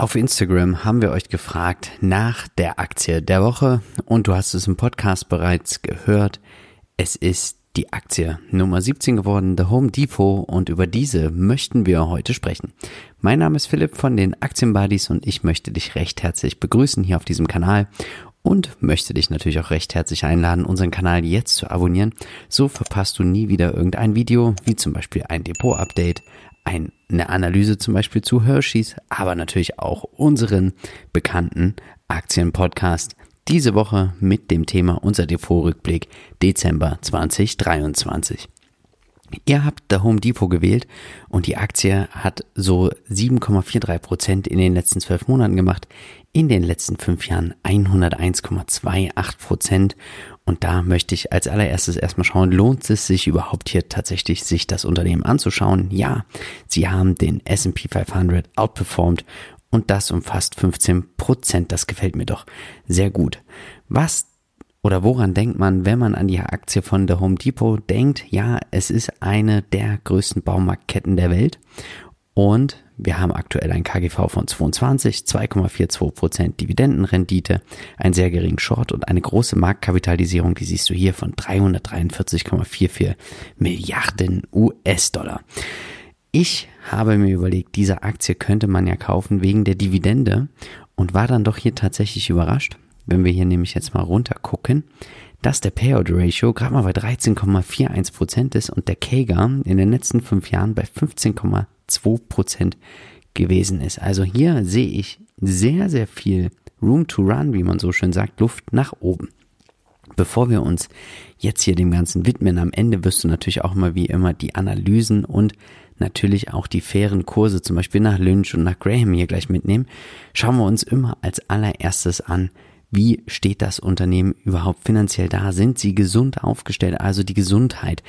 Auf Instagram haben wir euch gefragt nach der Aktie der Woche und du hast es im Podcast bereits gehört. Es ist die Aktie Nummer 17 geworden, The Home Depot und über diese möchten wir heute sprechen. Mein Name ist Philipp von den Aktienbuddies und ich möchte dich recht herzlich begrüßen hier auf diesem Kanal und möchte dich natürlich auch recht herzlich einladen, unseren Kanal jetzt zu abonnieren. So verpasst du nie wieder irgendein Video, wie zum Beispiel ein Depot-Update, eine Analyse zum Beispiel zu Hershey's, aber natürlich auch unseren bekannten Aktienpodcast. Diese Woche mit dem Thema unser Depotrückblick Dezember 2023. Ihr habt der Home Depot gewählt und die Aktie hat so 7,43 Prozent in den letzten zwölf Monaten gemacht. In den letzten fünf Jahren 101,28 Prozent und da möchte ich als allererstes erstmal schauen, lohnt es sich überhaupt hier tatsächlich, sich das Unternehmen anzuschauen? Ja, sie haben den S&P 500 outperformed und das um fast 15 Prozent. Das gefällt mir doch sehr gut. Was oder woran denkt man, wenn man an die Aktie von der Home Depot denkt? Ja, es ist eine der größten Baumarktketten der Welt und wir haben aktuell ein KGV von 22, 2,42% Dividendenrendite, einen sehr geringen Short und eine große Marktkapitalisierung, die siehst du hier von 343,44 Milliarden US-Dollar. Ich habe mir überlegt, diese Aktie könnte man ja kaufen wegen der Dividende und war dann doch hier tatsächlich überrascht, wenn wir hier nämlich jetzt mal runter gucken, dass der Payout Ratio gerade mal bei 13,41% ist und der KEGA in den letzten fünf Jahren bei 15,2 2% gewesen ist. Also hier sehe ich sehr, sehr viel Room to Run, wie man so schön sagt, Luft nach oben. Bevor wir uns jetzt hier dem Ganzen widmen, am Ende wirst du natürlich auch mal wie immer die Analysen und natürlich auch die fairen Kurse, zum Beispiel nach Lynch und nach Graham hier gleich mitnehmen. Schauen wir uns immer als allererstes an, wie steht das Unternehmen überhaupt finanziell da? Sind sie gesund aufgestellt? Also die Gesundheit.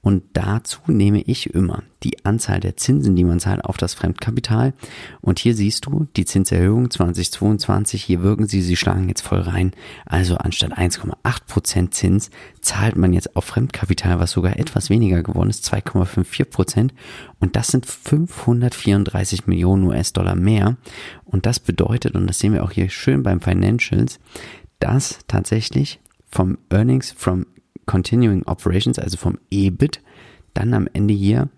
Und dazu nehme ich immer die Anzahl der Zinsen, die man zahlt auf das Fremdkapital. Und hier siehst du die Zinserhöhung 2022. Hier wirken sie, sie schlagen jetzt voll rein. Also anstatt 1,8 Prozent Zins zahlt man jetzt auf Fremdkapital, was sogar etwas weniger geworden ist, 2,54%. Prozent. Und das sind 534 Millionen US-Dollar mehr. Und das bedeutet, und das sehen wir auch hier schön beim Financials, dass tatsächlich vom Earnings from Continuing Operations, also vom EBIT, dann am Ende hier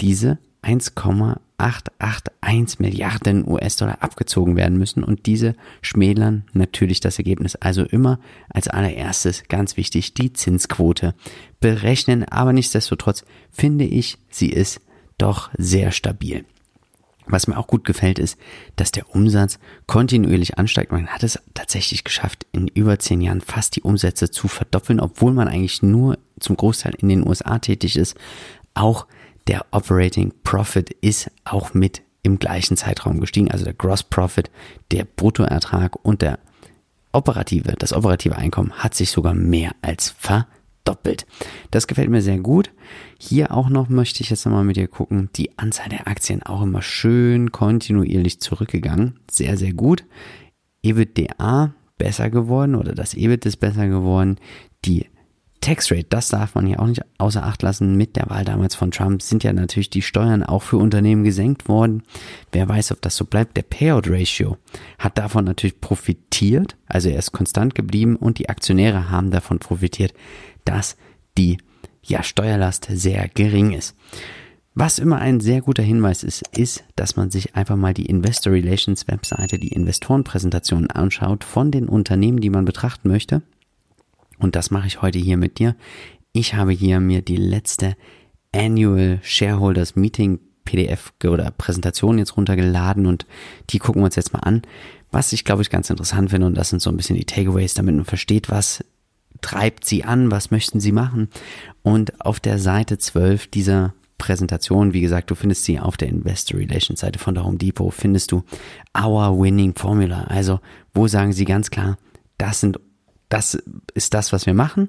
diese 1,881 Milliarden US-Dollar abgezogen werden müssen und diese schmälern natürlich das Ergebnis. Also immer als allererstes ganz wichtig die Zinsquote berechnen, aber nichtsdestotrotz finde ich, sie ist doch sehr stabil. Was mir auch gut gefällt, ist, dass der Umsatz kontinuierlich ansteigt. Man hat es tatsächlich geschafft, in über zehn Jahren fast die Umsätze zu verdoppeln, obwohl man eigentlich nur zum Großteil in den USA tätig ist. Auch der Operating Profit ist auch mit im gleichen Zeitraum gestiegen. Also der Gross Profit, der Bruttoertrag und der operative, das operative Einkommen hat sich sogar mehr als verdoppelt doppelt. Das gefällt mir sehr gut. Hier auch noch möchte ich jetzt nochmal mit dir gucken. Die Anzahl der Aktien auch immer schön kontinuierlich zurückgegangen. Sehr, sehr gut. EBITDA besser geworden oder das EBIT ist besser geworden. Die Tax Rate, das darf man hier auch nicht außer Acht lassen. Mit der Wahl damals von Trump sind ja natürlich die Steuern auch für Unternehmen gesenkt worden. Wer weiß, ob das so bleibt. Der Payout Ratio hat davon natürlich profitiert. Also er ist konstant geblieben und die Aktionäre haben davon profitiert, dass die ja, Steuerlast sehr gering ist. Was immer ein sehr guter Hinweis ist, ist, dass man sich einfach mal die Investor Relations Webseite, die Investorenpräsentationen anschaut von den Unternehmen, die man betrachten möchte. Und das mache ich heute hier mit dir. Ich habe hier mir die letzte Annual Shareholders Meeting PDF oder Präsentation jetzt runtergeladen und die gucken wir uns jetzt mal an. Was ich glaube ich ganz interessant finde und das sind so ein bisschen die Takeaways, damit man versteht, was treibt sie an, was möchten sie machen. Und auf der Seite 12 dieser Präsentation, wie gesagt, du findest sie auf der Investor Relations Seite von der Home Depot, findest du Our Winning Formula. Also, wo sagen sie ganz klar, das sind, das ist das, was wir machen.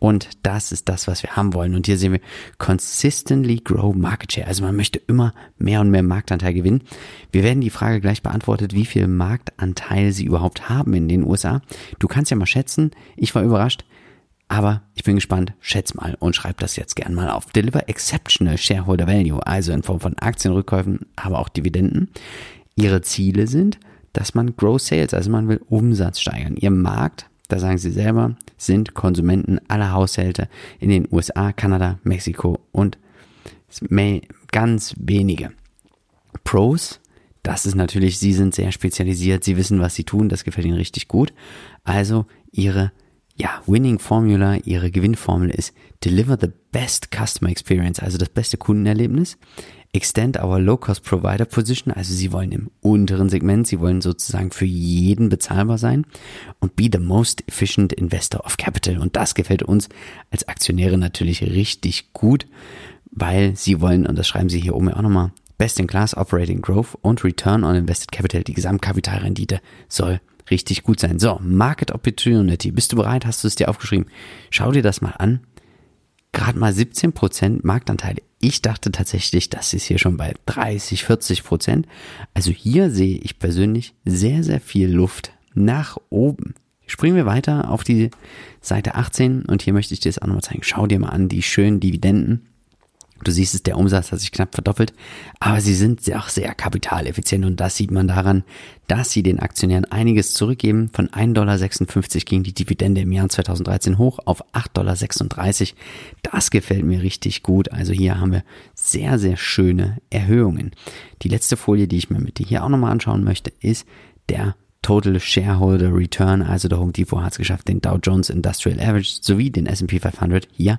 Und das ist das, was wir haben wollen. Und hier sehen wir consistently grow market share. Also man möchte immer mehr und mehr Marktanteil gewinnen. Wir werden die Frage gleich beantwortet, wie viel Marktanteil sie überhaupt haben in den USA. Du kannst ja mal schätzen. Ich war überrascht. Aber ich bin gespannt, schätz mal und schreib das jetzt gern mal auf. Deliver exceptional shareholder value, also in Form von Aktienrückkäufen, aber auch Dividenden. Ihre Ziele sind, dass man Grow Sales, also man will Umsatz steigern. Ihr Markt, da sagen sie selber, sind Konsumenten aller Haushalte in den USA, Kanada, Mexiko und ganz wenige. Pros, das ist natürlich, sie sind sehr spezialisiert, sie wissen, was sie tun, das gefällt ihnen richtig gut. Also ihre ja, Winning Formula, ihre Gewinnformel ist Deliver the best customer experience, also das beste Kundenerlebnis. Extend our low-cost provider position, also sie wollen im unteren Segment, sie wollen sozusagen für jeden bezahlbar sein und be the most efficient investor of capital. Und das gefällt uns als Aktionäre natürlich richtig gut, weil sie wollen, und das schreiben sie hier oben auch nochmal, Best in Class Operating Growth und Return on Invested Capital, die Gesamtkapitalrendite soll richtig gut sein. So, Market Opportunity. Bist du bereit? Hast du es dir aufgeschrieben? Schau dir das mal an. Gerade mal 17% Marktanteile. Ich dachte tatsächlich, das ist hier schon bei 30, 40 Prozent. Also hier sehe ich persönlich sehr, sehr viel Luft nach oben. Springen wir weiter auf die Seite 18 und hier möchte ich dir das auch nochmal zeigen. Schau dir mal an die schönen Dividenden. Du siehst es, der Umsatz hat sich knapp verdoppelt, aber sie sind auch sehr kapitaleffizient und das sieht man daran, dass sie den Aktionären einiges zurückgeben. Von 1,56 Dollar ging die Dividende im Jahr 2013 hoch auf 8,36 Dollar. Das gefällt mir richtig gut. Also hier haben wir sehr, sehr schöne Erhöhungen. Die letzte Folie, die ich mir mit dir hier auch nochmal anschauen möchte, ist der Total Shareholder Return, also der Home Depot hat es geschafft, den Dow Jones Industrial Average sowie den S&P 500 hier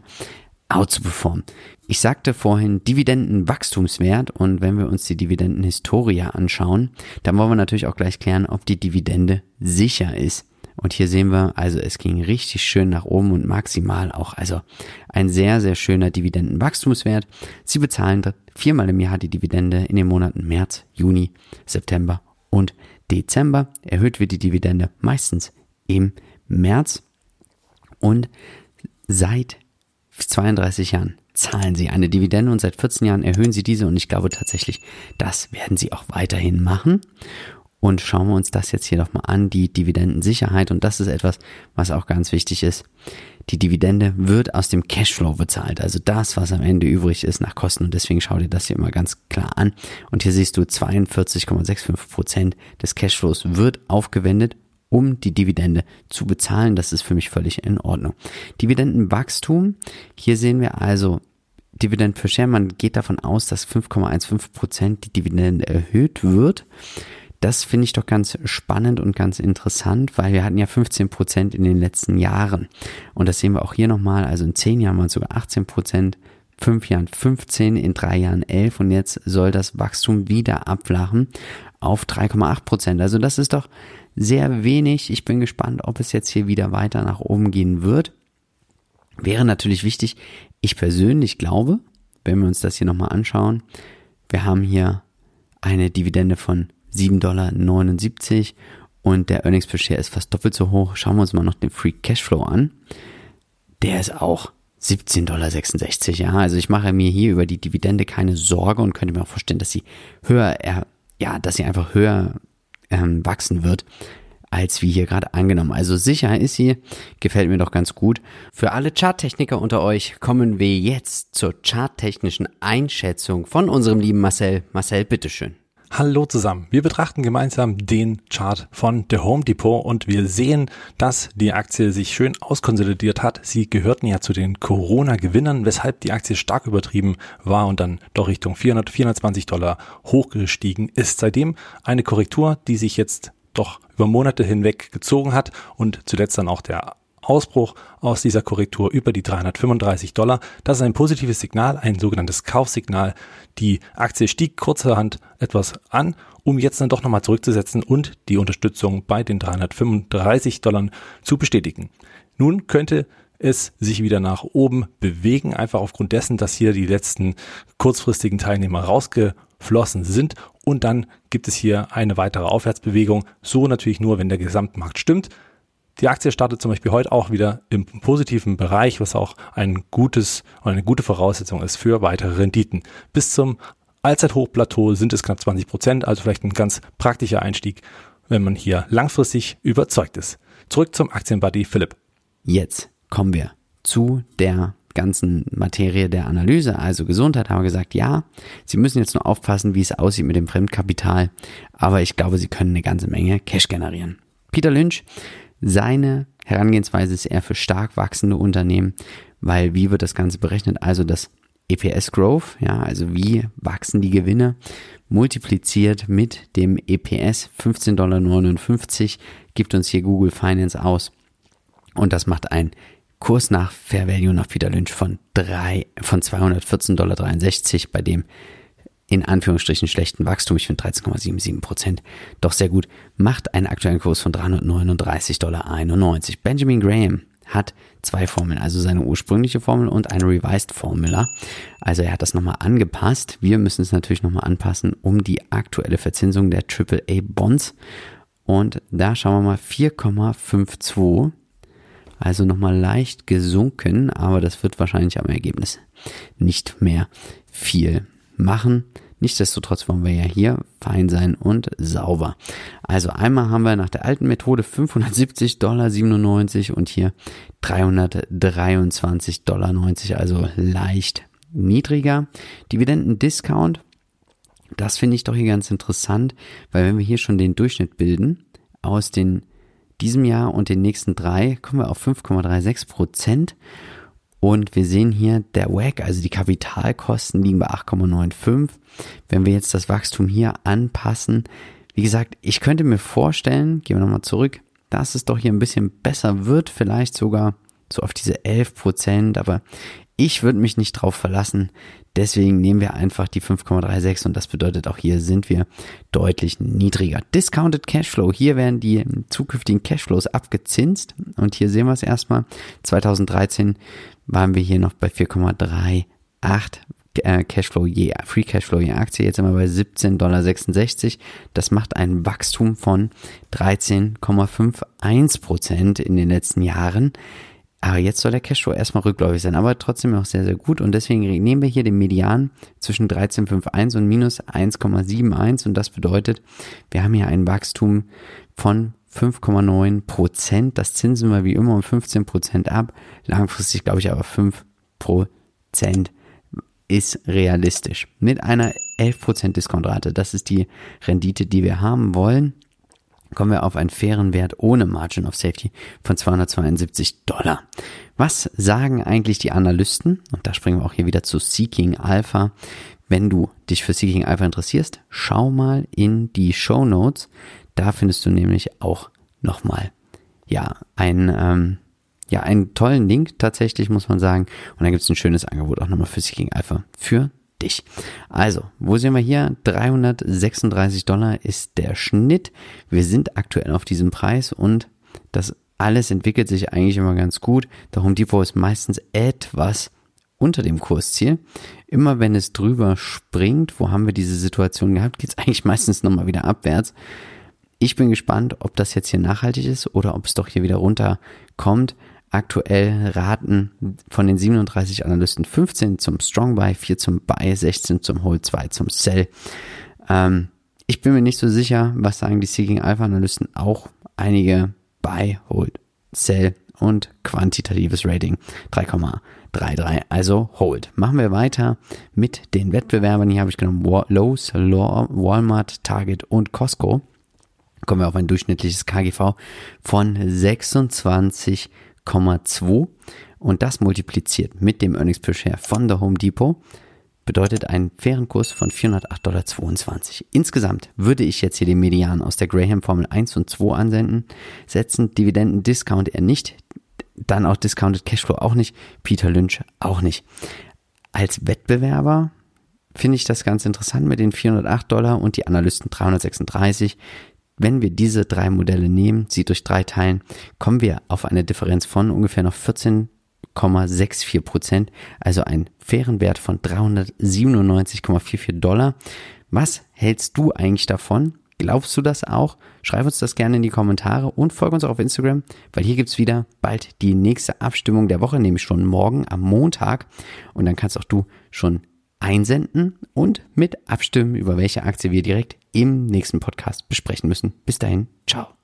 outzuperformen. Ich sagte vorhin Dividendenwachstumswert und wenn wir uns die Dividendenhistorie anschauen, dann wollen wir natürlich auch gleich klären, ob die Dividende sicher ist. Und hier sehen wir, also es ging richtig schön nach oben und maximal auch, also ein sehr, sehr schöner Dividendenwachstumswert. Sie bezahlen viermal im Jahr die Dividende in den Monaten März, Juni, September und Dezember. Erhöht wird die Dividende meistens im März und seit 32 Jahren zahlen sie eine Dividende und seit 14 Jahren erhöhen sie diese und ich glaube tatsächlich, das werden sie auch weiterhin machen. Und schauen wir uns das jetzt hier nochmal an, die Dividendensicherheit. Und das ist etwas, was auch ganz wichtig ist. Die Dividende wird aus dem Cashflow bezahlt. Also das, was am Ende übrig ist nach Kosten. Und deswegen schau dir das hier immer ganz klar an. Und hier siehst du 42,65 Prozent des Cashflows wird aufgewendet um die Dividende zu bezahlen. Das ist für mich völlig in Ordnung. Dividendenwachstum. Hier sehen wir also Dividend per Share. Man geht davon aus, dass 5,15 Prozent die Dividende erhöht wird. Das finde ich doch ganz spannend und ganz interessant, weil wir hatten ja 15 Prozent in den letzten Jahren. Und das sehen wir auch hier nochmal. Also in 10 Jahren waren es sogar 18 Prozent, 5 Jahren 15, in 3 Jahren 11 und jetzt soll das Wachstum wieder abflachen auf 3,8 Prozent. Also das ist doch sehr wenig. Ich bin gespannt, ob es jetzt hier wieder weiter nach oben gehen wird. Wäre natürlich wichtig. Ich persönlich glaube, wenn wir uns das hier nochmal anschauen, wir haben hier eine Dividende von 7,79 Dollar und der Earnings per Share ist fast doppelt so hoch. Schauen wir uns mal noch den Free Cashflow an. Der ist auch 17,66 Dollar. Ja, also ich mache mir hier über die Dividende keine Sorge und könnte mir auch vorstellen, dass sie höher, ja, dass sie einfach höher ähm, wachsen wird, als wie hier gerade angenommen. Also sicher ist sie, gefällt mir doch ganz gut. Für alle Charttechniker unter euch kommen wir jetzt zur charttechnischen Einschätzung von unserem lieben Marcel. Marcel, bitteschön. Hallo zusammen. Wir betrachten gemeinsam den Chart von The Home Depot und wir sehen, dass die Aktie sich schön auskonsolidiert hat. Sie gehörten ja zu den Corona-Gewinnern, weshalb die Aktie stark übertrieben war und dann doch Richtung 400, 420 Dollar hochgestiegen ist. Seitdem eine Korrektur, die sich jetzt doch über Monate hinweg gezogen hat und zuletzt dann auch der Ausbruch aus dieser Korrektur über die 335 Dollar. Das ist ein positives Signal, ein sogenanntes Kaufsignal. Die Aktie stieg kurzerhand etwas an, um jetzt dann doch nochmal zurückzusetzen und die Unterstützung bei den 335 Dollar zu bestätigen. Nun könnte es sich wieder nach oben bewegen, einfach aufgrund dessen, dass hier die letzten kurzfristigen Teilnehmer rausgeflossen sind und dann gibt es hier eine weitere Aufwärtsbewegung, so natürlich nur, wenn der Gesamtmarkt stimmt. Die Aktie startet zum Beispiel heute auch wieder im positiven Bereich, was auch ein gutes eine gute Voraussetzung ist für weitere Renditen. Bis zum Allzeithochplateau sind es knapp 20 Prozent, also vielleicht ein ganz praktischer Einstieg, wenn man hier langfristig überzeugt ist. Zurück zum Aktienbuddy Philipp. Jetzt kommen wir zu der ganzen Materie der Analyse, also Gesundheit, haben wir gesagt, ja, Sie müssen jetzt nur aufpassen, wie es aussieht mit dem Fremdkapital, aber ich glaube, Sie können eine ganze Menge Cash generieren. Peter Lynch, seine Herangehensweise ist eher für stark wachsende Unternehmen, weil wie wird das Ganze berechnet? Also das EPS Growth, ja, also wie wachsen die Gewinne, multipliziert mit dem EPS 15,59 Dollar gibt uns hier Google Finance aus. Und das macht ein Kurs nach Fair Value nach Peter Lynch von drei, von 214,63 Dollar, bei dem in Anführungsstrichen schlechten Wachstum, ich finde 13,77 Prozent, doch sehr gut, macht einen aktuellen Kurs von 339,91 Dollar. Benjamin Graham hat zwei Formeln, also seine ursprüngliche Formel und eine Revised Formula. Also er hat das nochmal angepasst. Wir müssen es natürlich nochmal anpassen um die aktuelle Verzinsung der AAA Bonds. Und da schauen wir mal 4,52. Also nochmal leicht gesunken, aber das wird wahrscheinlich am Ergebnis nicht mehr viel machen. Nichtsdestotrotz wollen wir ja hier fein sein und sauber. Also einmal haben wir nach der alten Methode 570,97 Dollar und hier 323,90 Dollar, also leicht niedriger. Dividenden-Discount, das finde ich doch hier ganz interessant, weil wenn wir hier schon den Durchschnitt bilden aus den diesem Jahr und den nächsten drei, kommen wir auf 5,36 Prozent. Und wir sehen hier, der WAC, also die Kapitalkosten liegen bei 8,95. Wenn wir jetzt das Wachstum hier anpassen, wie gesagt, ich könnte mir vorstellen, gehen wir nochmal zurück, dass es doch hier ein bisschen besser wird, vielleicht sogar so auf diese 11 Prozent, aber ich würde mich nicht drauf verlassen. Deswegen nehmen wir einfach die 5,36 und das bedeutet auch hier sind wir deutlich niedriger. Discounted Cashflow. Hier werden die zukünftigen Cashflows abgezinst und hier sehen wir es erstmal. 2013 waren wir hier noch bei 4,38 äh, Cashflow je, Free Cashflow je Aktie. Jetzt sind wir bei 17,66 Dollar. Das macht ein Wachstum von 13,51 Prozent in den letzten Jahren. Aber jetzt soll der Cashflow erstmal rückläufig sein, aber trotzdem noch sehr, sehr gut. Und deswegen nehmen wir hier den Median zwischen 13,51 und minus 1,71. Und das bedeutet, wir haben hier ein Wachstum von 5,9 Prozent. Das zinsen wir wie immer um 15 Prozent ab. Langfristig glaube ich aber 5 Prozent ist realistisch. Mit einer 11 Prozent Diskontrate. Das ist die Rendite, die wir haben wollen kommen wir auf einen fairen Wert ohne Margin of Safety von 272 Dollar. Was sagen eigentlich die Analysten? Und da springen wir auch hier wieder zu Seeking Alpha. Wenn du dich für Seeking Alpha interessierst, schau mal in die Show Notes. Da findest du nämlich auch nochmal, ja, ein, ähm, ja, einen tollen Link tatsächlich, muss man sagen. Und da gibt es ein schönes Angebot auch nochmal für Seeking Alpha für dich. Also, wo sehen wir hier? 336 Dollar ist der Schnitt. Wir sind aktuell auf diesem Preis und das alles entwickelt sich eigentlich immer ganz gut. Der Home Depot ist meistens etwas unter dem Kursziel. Immer wenn es drüber springt, wo haben wir diese Situation gehabt, geht es eigentlich meistens nochmal wieder abwärts. Ich bin gespannt, ob das jetzt hier nachhaltig ist oder ob es doch hier wieder runterkommt. Aktuell raten von den 37 Analysten 15 zum Strong Buy, 4 zum Buy, 16 zum Hold, 2 zum Sell. Ähm, ich bin mir nicht so sicher, was sagen die Seeking Alpha Analysten auch. Einige Buy, Hold, Sell und quantitatives Rating 3,33, also Hold. Machen wir weiter mit den Wettbewerbern. Hier habe ich genommen Lowe's, Walmart, Target und Costco. Kommen wir auf ein durchschnittliches KGV von 26 1,2 und das multipliziert mit dem Earnings per Share von der Home Depot bedeutet einen fairen Kurs von 408,22 Dollar. Insgesamt würde ich jetzt hier den Median aus der Graham Formel 1 und 2 ansenden, setzen Dividenden Discount eher nicht, dann auch Discounted Cashflow auch nicht, Peter Lynch auch nicht. Als Wettbewerber finde ich das ganz interessant mit den 408 Dollar und die Analysten 336. Wenn wir diese drei Modelle nehmen, sie durch drei teilen, kommen wir auf eine Differenz von ungefähr noch 14,64 Prozent, also einen fairen Wert von 397,44 Dollar. Was hältst du eigentlich davon? Glaubst du das auch? Schreib uns das gerne in die Kommentare und folge uns auch auf Instagram, weil hier gibt's wieder bald die nächste Abstimmung der Woche, nämlich schon morgen am Montag. Und dann kannst auch du schon einsenden und mit abstimmen, über welche Aktie wir direkt im nächsten Podcast besprechen müssen. Bis dahin, ciao.